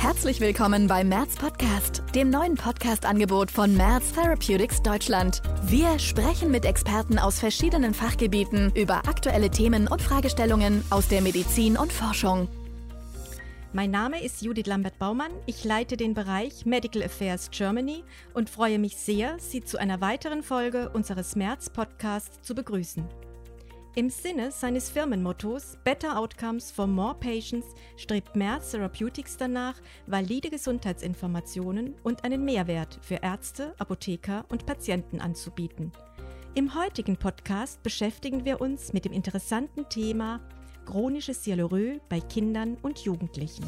Herzlich willkommen beim Merz Podcast, dem neuen Podcast-Angebot von Merz Therapeutics Deutschland. Wir sprechen mit Experten aus verschiedenen Fachgebieten über aktuelle Themen und Fragestellungen aus der Medizin und Forschung. Mein Name ist Judith Lambert-Baumann. Ich leite den Bereich Medical Affairs Germany und freue mich sehr, Sie zu einer weiteren Folge unseres Merz-Podcasts zu begrüßen. Im Sinne seines Firmenmottos Better Outcomes for More Patients strebt Merz Therapeutics danach, valide Gesundheitsinformationen und einen Mehrwert für Ärzte, Apotheker und Patienten anzubieten. Im heutigen Podcast beschäftigen wir uns mit dem interessanten Thema chronisches Sialorö bei Kindern und Jugendlichen.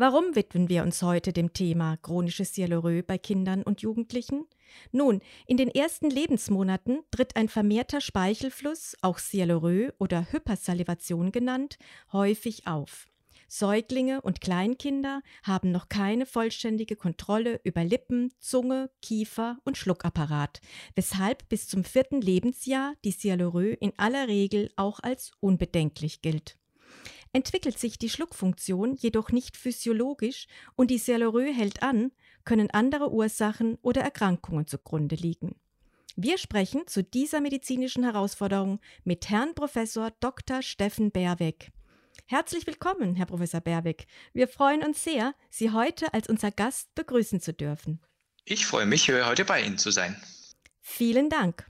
Warum widmen wir uns heute dem Thema chronisches Sialorö bei Kindern und Jugendlichen? Nun, in den ersten Lebensmonaten tritt ein vermehrter Speichelfluss, auch Sialorö oder Hypersalivation genannt, häufig auf. Säuglinge und Kleinkinder haben noch keine vollständige Kontrolle über Lippen, Zunge, Kiefer und Schluckapparat, weshalb bis zum vierten Lebensjahr die Sialorö in aller Regel auch als unbedenklich gilt. Entwickelt sich die Schluckfunktion jedoch nicht physiologisch und die Sialorö hält an, können andere Ursachen oder Erkrankungen zugrunde liegen. Wir sprechen zu dieser medizinischen Herausforderung mit Herrn Professor Dr. Steffen Berweg. Herzlich willkommen, Herr Professor Berweg. Wir freuen uns sehr, Sie heute als unser Gast begrüßen zu dürfen. Ich freue mich, heute bei Ihnen zu sein. Vielen Dank.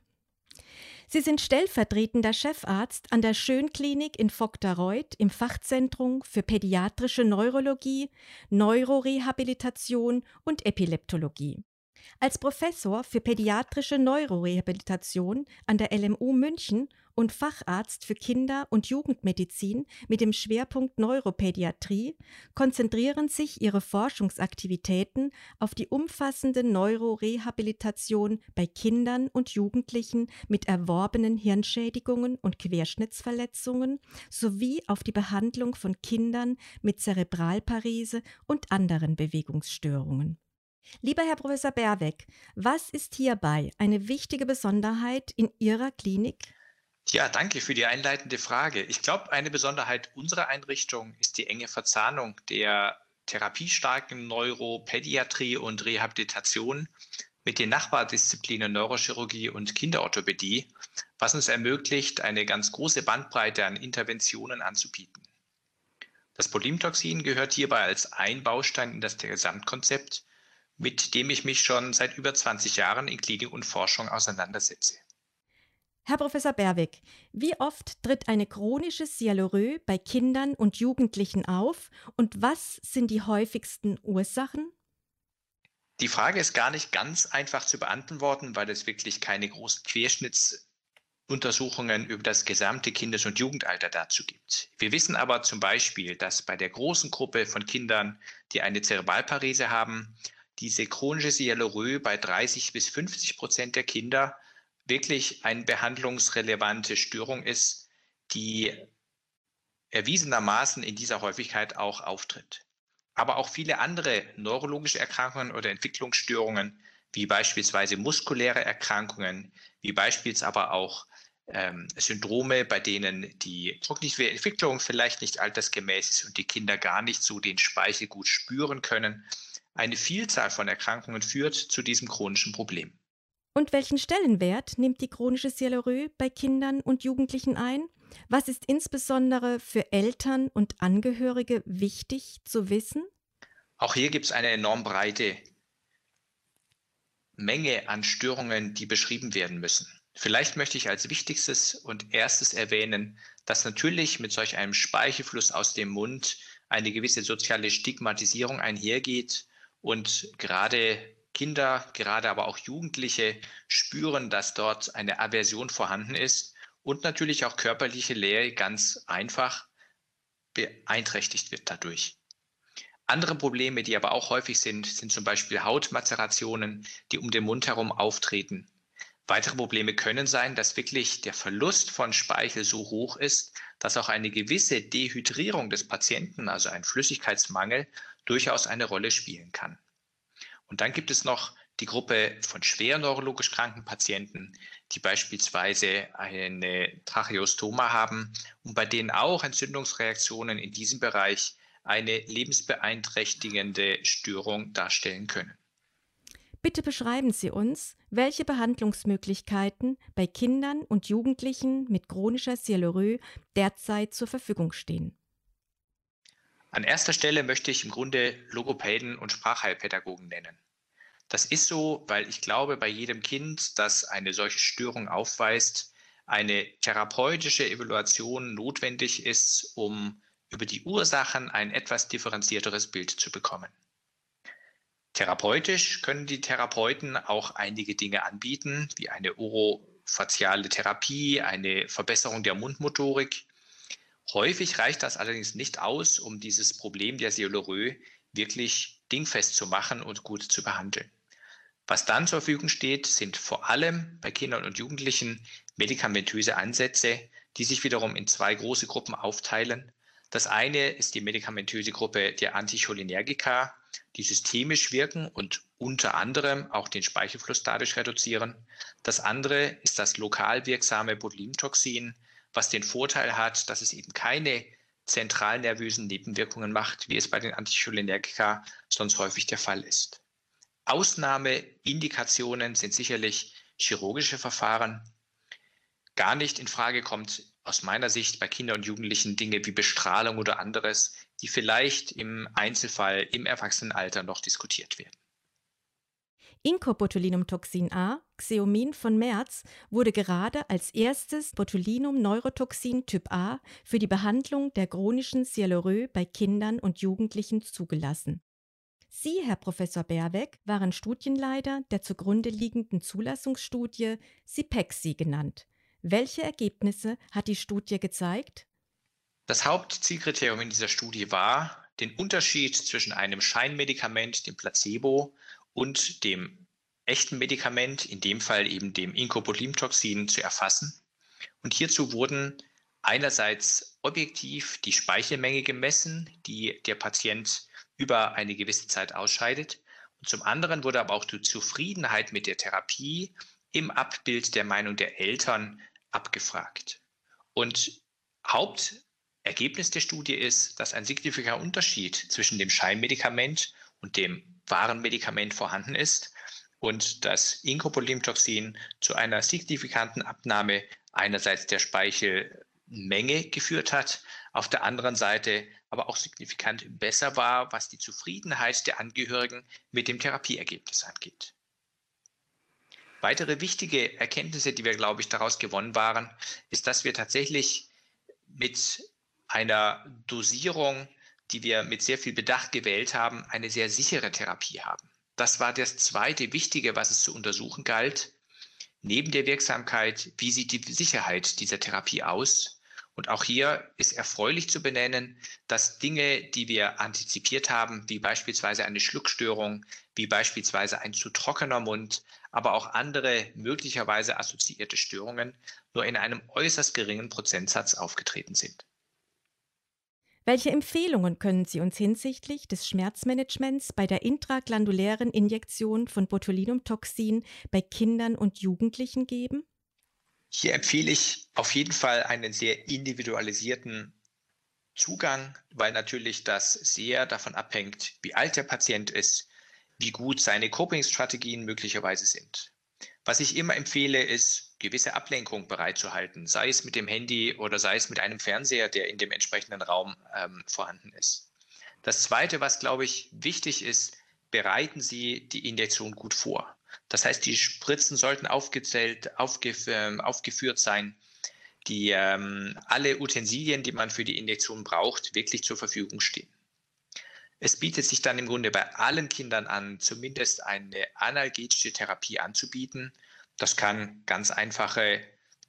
Sie sind stellvertretender Chefarzt an der Schönklinik in Vogtereuth im Fachzentrum für pädiatrische Neurologie, Neurorehabilitation und Epileptologie. Als Professor für pädiatrische Neurorehabilitation an der LMU München und Facharzt für Kinder- und Jugendmedizin mit dem Schwerpunkt Neuropädiatrie konzentrieren sich ihre Forschungsaktivitäten auf die umfassende Neurorehabilitation bei Kindern und Jugendlichen mit erworbenen Hirnschädigungen und Querschnittsverletzungen sowie auf die Behandlung von Kindern mit Zerebralparese und anderen Bewegungsstörungen. Lieber Herr Professor Berweg, was ist hierbei eine wichtige Besonderheit in Ihrer Klinik? Ja, danke für die einleitende Frage. Ich glaube, eine Besonderheit unserer Einrichtung ist die enge Verzahnung der therapiestarken Neuropädiatrie und Rehabilitation mit den Nachbardisziplinen Neurochirurgie und Kinderorthopädie, was uns ermöglicht, eine ganz große Bandbreite an Interventionen anzubieten. Das Polimtoxin gehört hierbei als ein Baustein in das Gesamtkonzept, mit dem ich mich schon seit über 20 Jahren in Klinik und Forschung auseinandersetze. Herr Professor Berwig, wie oft tritt eine chronische Sialorö bei Kindern und Jugendlichen auf und was sind die häufigsten Ursachen? Die Frage ist gar nicht ganz einfach zu beantworten, weil es wirklich keine großen Querschnittsuntersuchungen über das gesamte Kindes- und Jugendalter dazu gibt. Wir wissen aber zum Beispiel, dass bei der großen Gruppe von Kindern, die eine Zerebralparese haben, diese chronische Sialorö bei 30 bis 50 Prozent der Kinder wirklich eine behandlungsrelevante Störung ist, die erwiesenermaßen in dieser Häufigkeit auch auftritt. Aber auch viele andere neurologische Erkrankungen oder Entwicklungsstörungen, wie beispielsweise muskuläre Erkrankungen, wie beispielsweise aber auch ähm, Syndrome, bei denen die kognitive Entwicklung vielleicht nicht altersgemäß ist und die Kinder gar nicht so den Speichel gut spüren können. Eine Vielzahl von Erkrankungen führt zu diesem chronischen Problem. Und welchen Stellenwert nimmt die chronische Sialorö bei Kindern und Jugendlichen ein? Was ist insbesondere für Eltern und Angehörige wichtig zu wissen? Auch hier gibt es eine enorm breite Menge an Störungen, die beschrieben werden müssen. Vielleicht möchte ich als wichtigstes und erstes erwähnen, dass natürlich mit solch einem Speichelfluss aus dem Mund eine gewisse soziale Stigmatisierung einhergeht und gerade Kinder, gerade aber auch Jugendliche spüren, dass dort eine Aversion vorhanden ist und natürlich auch körperliche Lehre ganz einfach beeinträchtigt wird dadurch. Andere Probleme, die aber auch häufig sind, sind zum Beispiel Hautmazerationen, die um den Mund herum auftreten. Weitere Probleme können sein, dass wirklich der Verlust von Speichel so hoch ist, dass auch eine gewisse Dehydrierung des Patienten, also ein Flüssigkeitsmangel, durchaus eine Rolle spielen kann. Und dann gibt es noch die Gruppe von schwer neurologisch kranken Patienten, die beispielsweise eine Tracheostoma haben und bei denen auch Entzündungsreaktionen in diesem Bereich eine lebensbeeinträchtigende Störung darstellen können. Bitte beschreiben Sie uns, welche Behandlungsmöglichkeiten bei Kindern und Jugendlichen mit chronischer Sialerö derzeit zur Verfügung stehen. An erster Stelle möchte ich im Grunde Logopäden und Sprachheilpädagogen nennen. Das ist so, weil ich glaube, bei jedem Kind, das eine solche Störung aufweist, eine therapeutische Evaluation notwendig ist, um über die Ursachen ein etwas differenzierteres Bild zu bekommen. Therapeutisch können die Therapeuten auch einige Dinge anbieten, wie eine orofaziale Therapie, eine Verbesserung der Mundmotorik. Häufig reicht das allerdings nicht aus, um dieses Problem der Sialerö wirklich dingfest zu machen und gut zu behandeln. Was dann zur Verfügung steht, sind vor allem bei Kindern und Jugendlichen medikamentöse Ansätze, die sich wiederum in zwei große Gruppen aufteilen. Das eine ist die medikamentöse Gruppe der Anticholinergika, die systemisch wirken und unter anderem auch den Speichelfluss dadurch reduzieren. Das andere ist das lokal wirksame Botulinumtoxin, was den Vorteil hat, dass es eben keine zentralnervösen Nebenwirkungen macht, wie es bei den Anticholinergika sonst häufig der Fall ist. Ausnahmeindikationen sind sicherlich chirurgische Verfahren. Gar nicht in Frage kommt aus meiner Sicht bei Kindern und Jugendlichen Dinge wie Bestrahlung oder anderes, die vielleicht im Einzelfall im Erwachsenenalter noch diskutiert werden. Incobotulinumtoxin A, Xeomin von Merz, wurde gerade als erstes Botulinum-Neurotoxin Typ A für die Behandlung der chronischen Sialerö bei Kindern und Jugendlichen zugelassen. Sie, Herr Professor Berweck, waren Studienleiter der zugrunde liegenden Zulassungsstudie SIPEXI genannt. Welche Ergebnisse hat die Studie gezeigt? Das Hauptzielkriterium in dieser Studie war, den Unterschied zwischen einem Scheinmedikament, dem Placebo, und dem echten Medikament, in dem Fall eben dem Incobotulinumtoxin, zu erfassen. Und hierzu wurden einerseits objektiv die Speichelmenge gemessen, die der Patient über eine gewisse Zeit ausscheidet. Und zum anderen wurde aber auch die Zufriedenheit mit der Therapie im Abbild der Meinung der Eltern abgefragt. Und Hauptergebnis der Studie ist, dass ein signifikanter Unterschied zwischen dem Scheinmedikament und dem wahren Medikament vorhanden ist und das Incopolimtoxin zu einer signifikanten Abnahme einerseits der Speichelmenge geführt hat, auf der anderen Seite aber auch signifikant besser war, was die Zufriedenheit der Angehörigen mit dem Therapieergebnis angeht. Weitere wichtige Erkenntnisse, die wir, glaube ich, daraus gewonnen waren, ist, dass wir tatsächlich mit einer Dosierung, die wir mit sehr viel Bedacht gewählt haben, eine sehr sichere Therapie haben. Das war das zweite Wichtige, was es zu untersuchen galt. Neben der Wirksamkeit, wie sieht die Sicherheit dieser Therapie aus? Und auch hier ist erfreulich zu benennen, dass Dinge, die wir antizipiert haben, wie beispielsweise eine Schluckstörung, wie beispielsweise ein zu trockener Mund, aber auch andere möglicherweise assoziierte Störungen, nur in einem äußerst geringen Prozentsatz aufgetreten sind. Welche Empfehlungen können Sie uns hinsichtlich des Schmerzmanagements bei der intraglandulären Injektion von Botulinumtoxin bei Kindern und Jugendlichen geben? Hier empfehle ich auf jeden Fall einen sehr individualisierten Zugang, weil natürlich das sehr davon abhängt, wie alt der Patient ist, wie gut seine Coping-Strategien möglicherweise sind. Was ich immer empfehle, ist, gewisse Ablenkung bereitzuhalten, sei es mit dem Handy oder sei es mit einem Fernseher, der in dem entsprechenden Raum ähm, vorhanden ist. Das Zweite, was, glaube ich, wichtig ist, bereiten Sie die Injektion gut vor. Das heißt, die Spritzen sollten aufgezählt, aufgef äh, aufgeführt sein, die ähm, alle Utensilien, die man für die Injektion braucht, wirklich zur Verfügung stehen. Es bietet sich dann im Grunde bei allen Kindern an, zumindest eine analgetische Therapie anzubieten. Das kann ganz einfache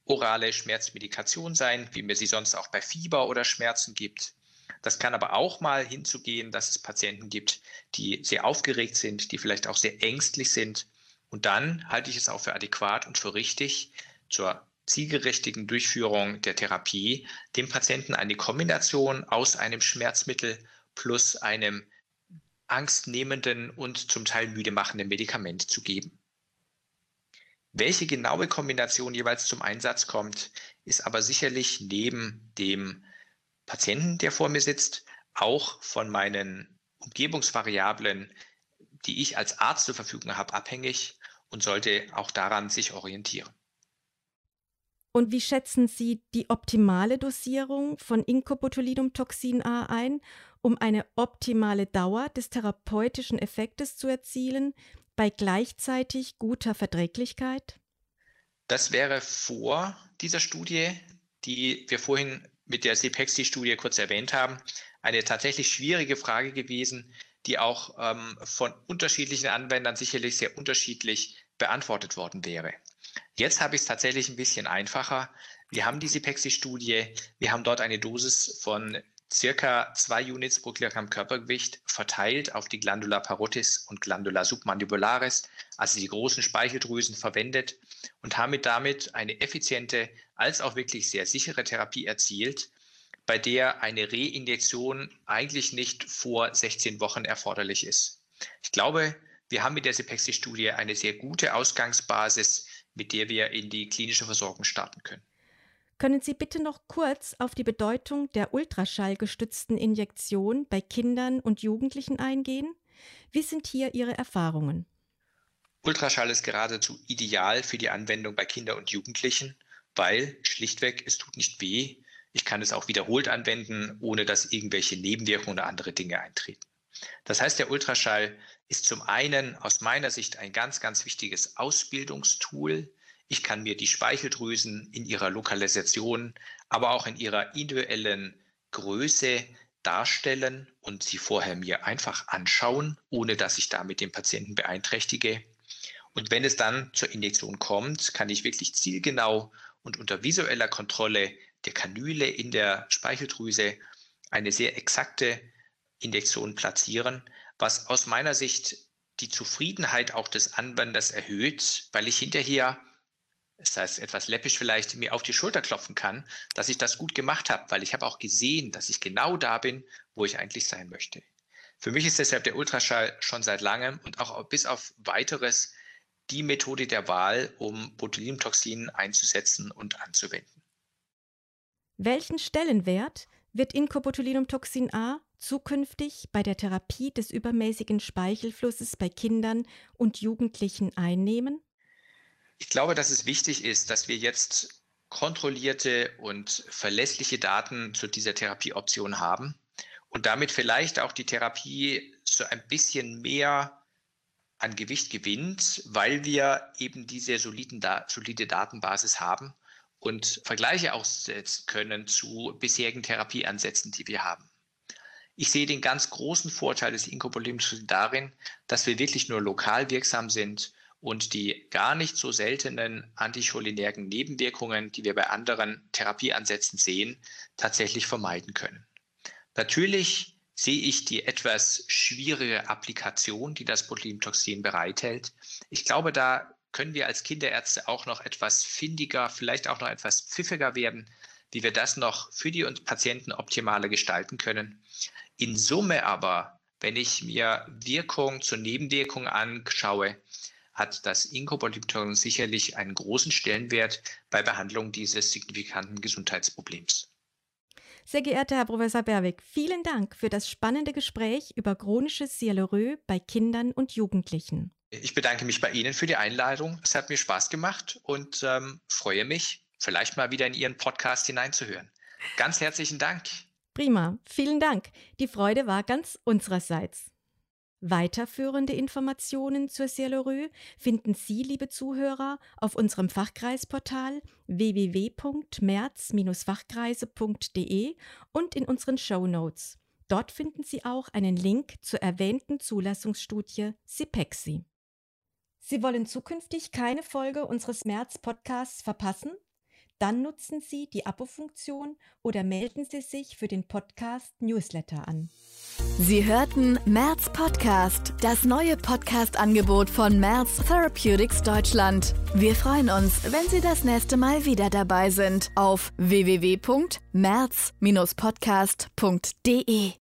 orale Schmerzmedikation sein, wie mir sie sonst auch bei Fieber oder Schmerzen gibt. Das kann aber auch mal hinzugehen, dass es Patienten gibt, die sehr aufgeregt sind, die vielleicht auch sehr ängstlich sind. Und dann halte ich es auch für adäquat und für richtig, zur zielgerichtigen Durchführung der Therapie dem Patienten eine Kombination aus einem Schmerzmittel plus einem angstnehmenden und zum Teil müde machenden Medikament zu geben. Welche genaue Kombination jeweils zum Einsatz kommt, ist aber sicherlich neben dem Patienten, der vor mir sitzt, auch von meinen Umgebungsvariablen, die ich als Arzt zur Verfügung habe, abhängig und sollte auch daran sich orientieren. Und wie schätzen Sie die optimale Dosierung von Incobotulinumtoxin A ein, um eine optimale Dauer des therapeutischen Effektes zu erzielen, bei gleichzeitig guter Verträglichkeit? Das wäre vor dieser Studie, die wir vorhin mit der CPEXI-Studie kurz erwähnt haben, eine tatsächlich schwierige Frage gewesen, die auch ähm, von unterschiedlichen Anwendern sicherlich sehr unterschiedlich beantwortet worden wäre. Jetzt habe ich es tatsächlich ein bisschen einfacher. Wir haben diese Pexi-Studie, wir haben dort eine Dosis von circa zwei Units pro Kilogramm Körpergewicht verteilt auf die Glandula parotis und Glandula submandibularis, also die großen Speicheldrüsen verwendet und haben damit eine effiziente als auch wirklich sehr sichere Therapie erzielt, bei der eine Reinjektion eigentlich nicht vor 16 Wochen erforderlich ist. Ich glaube, wir haben mit der Sepexi-Studie eine sehr gute Ausgangsbasis, mit der wir in die klinische Versorgung starten können. Können Sie bitte noch kurz auf die Bedeutung der ultraschallgestützten Injektion bei Kindern und Jugendlichen eingehen? Wie sind hier Ihre Erfahrungen? Ultraschall ist geradezu ideal für die Anwendung bei Kindern und Jugendlichen, weil schlichtweg es tut nicht weh. Ich kann es auch wiederholt anwenden, ohne dass irgendwelche Nebenwirkungen oder andere Dinge eintreten. Das heißt, der Ultraschall ist zum einen aus meiner Sicht ein ganz, ganz wichtiges Ausbildungstool. Ich kann mir die Speicheldrüsen in ihrer Lokalisation, aber auch in ihrer individuellen Größe darstellen und sie vorher mir einfach anschauen, ohne dass ich damit den Patienten beeinträchtige. Und wenn es dann zur Injektion kommt, kann ich wirklich zielgenau und unter visueller Kontrolle der Kanüle in der Speicheldrüse eine sehr exakte Injektion platzieren, was aus meiner Sicht die Zufriedenheit auch des Anwenders erhöht, weil ich hinterher, das heißt etwas läppisch vielleicht, mir auf die Schulter klopfen kann, dass ich das gut gemacht habe, weil ich habe auch gesehen, dass ich genau da bin, wo ich eigentlich sein möchte. Für mich ist deshalb der Ultraschall schon seit langem und auch bis auf weiteres die Methode der Wahl, um Botulinumtoxin einzusetzen und anzuwenden. Welchen Stellenwert wird Incobotulinumtoxin A zukünftig bei der Therapie des übermäßigen Speichelflusses bei Kindern und Jugendlichen einnehmen? Ich glaube, dass es wichtig ist, dass wir jetzt kontrollierte und verlässliche Daten zu dieser Therapieoption haben und damit vielleicht auch die Therapie so ein bisschen mehr an Gewicht gewinnt, weil wir eben diese soliden, solide Datenbasis haben und Vergleiche aussetzen können zu bisherigen Therapieansätzen, die wir haben. Ich sehe den ganz großen Vorteil des Inkopolyms darin, dass wir wirklich nur lokal wirksam sind und die gar nicht so seltenen anticholinergen Nebenwirkungen, die wir bei anderen Therapieansätzen sehen, tatsächlich vermeiden können. Natürlich sehe ich die etwas schwierige Applikation, die das Botulinumtoxin bereithält. Ich glaube, da können wir als Kinderärzte auch noch etwas findiger, vielleicht auch noch etwas pfiffiger werden, wie wir das noch für die Patienten optimaler gestalten können. In Summe aber, wenn ich mir Wirkung zur Nebenwirkung anschaue, hat das Inkopolypton sicherlich einen großen Stellenwert bei Behandlung dieses signifikanten Gesundheitsproblems. Sehr geehrter Herr Professor Berwick, vielen Dank für das spannende Gespräch über chronisches Sialerö bei Kindern und Jugendlichen. Ich bedanke mich bei Ihnen für die Einladung. Es hat mir Spaß gemacht und ähm, freue mich, vielleicht mal wieder in Ihren Podcast hineinzuhören. Ganz herzlichen Dank. Prima, vielen Dank. Die Freude war ganz unsererseits. Weiterführende Informationen zur Cielorö finden Sie, liebe Zuhörer, auf unserem Fachkreisportal www.merz-fachkreise.de und in unseren Show Notes. Dort finden Sie auch einen Link zur erwähnten Zulassungsstudie CIPEXI. Sie wollen zukünftig keine Folge unseres März-Podcasts verpassen? Dann nutzen Sie die Abo-Funktion oder melden Sie sich für den Podcast Newsletter an. Sie hörten Merz Podcast, das neue Podcast-Angebot von Merz Therapeutics Deutschland. Wir freuen uns, wenn Sie das nächste Mal wieder dabei sind auf www.merz-podcast.de.